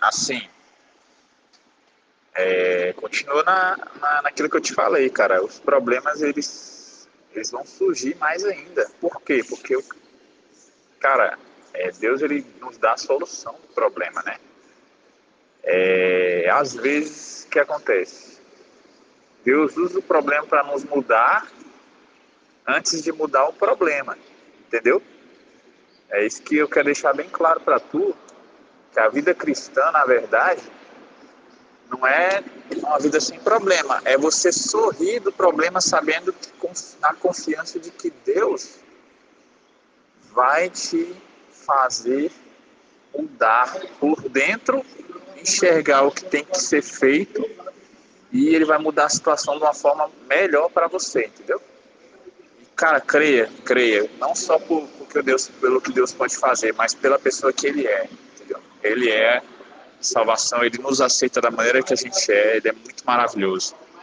assim, é, continua na, na, naquilo que eu te falei, cara. Os problemas, eles, eles vão surgir mais ainda. Por quê? Porque, cara, é, Deus, ele nos dá a solução do problema, né? É, às vezes, o que acontece? Deus usa o problema para nos mudar antes de mudar o problema, entendeu? É isso que eu quero deixar bem claro para tu, que a vida cristã, na verdade, não é uma vida sem problema, é você sorrir do problema sabendo que na confiança de que Deus vai te fazer mudar por dentro, enxergar o que tem que ser feito e ele vai mudar a situação de uma forma melhor para você, entendeu? Cara, creia, creia, não só por, por Deus, pelo que Deus pode fazer, mas pela pessoa que ele é? Ele é salvação, ele nos aceita da maneira que a gente é, ele é muito maravilhoso.